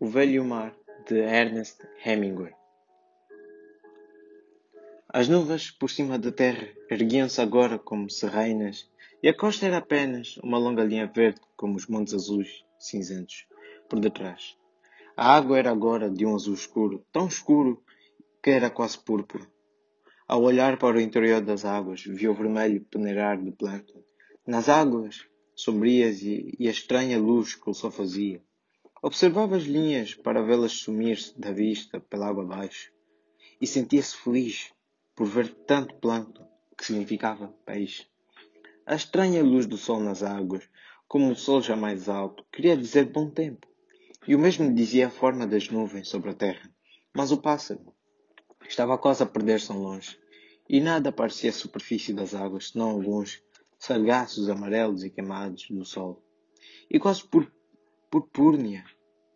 O Velho Mar, de Ernest Hemingway. As nuvens por cima da terra erguiam-se agora como serreinas, e a costa era apenas uma longa linha verde, como os montes azuis cinzentos por detrás. A água era agora de um azul escuro, tão escuro que era quase púrpura. Ao olhar para o interior das águas, vi o vermelho peneirar de plâncton. Nas águas sombrias e, e a estranha luz que o sol fazia. Observava as linhas para vê-las sumir-se da vista pela água abaixo e sentia-se feliz por ver tanto plâncton, que significava peixe. A estranha luz do sol nas águas, como o sol já mais alto, queria dizer bom tempo. E o mesmo dizia a forma das nuvens sobre a terra. Mas o pássaro estava quase a perder-se longe, e nada parecia a superfície das águas, senão alguns sargaços amarelos e queimados do sol. E quase pur purpúrnea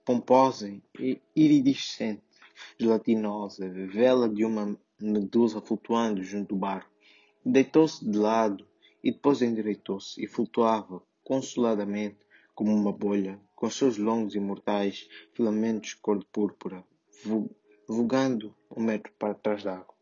pomposa e iridescente, gelatinosa, vela de uma medusa flutuando junto do barco. Deitou-se de lado e depois endireitou-se e flutuava consoladamente como uma bolha, com seus longos e mortais filamentos cor de púrpura, vogando um metro para trás d'água.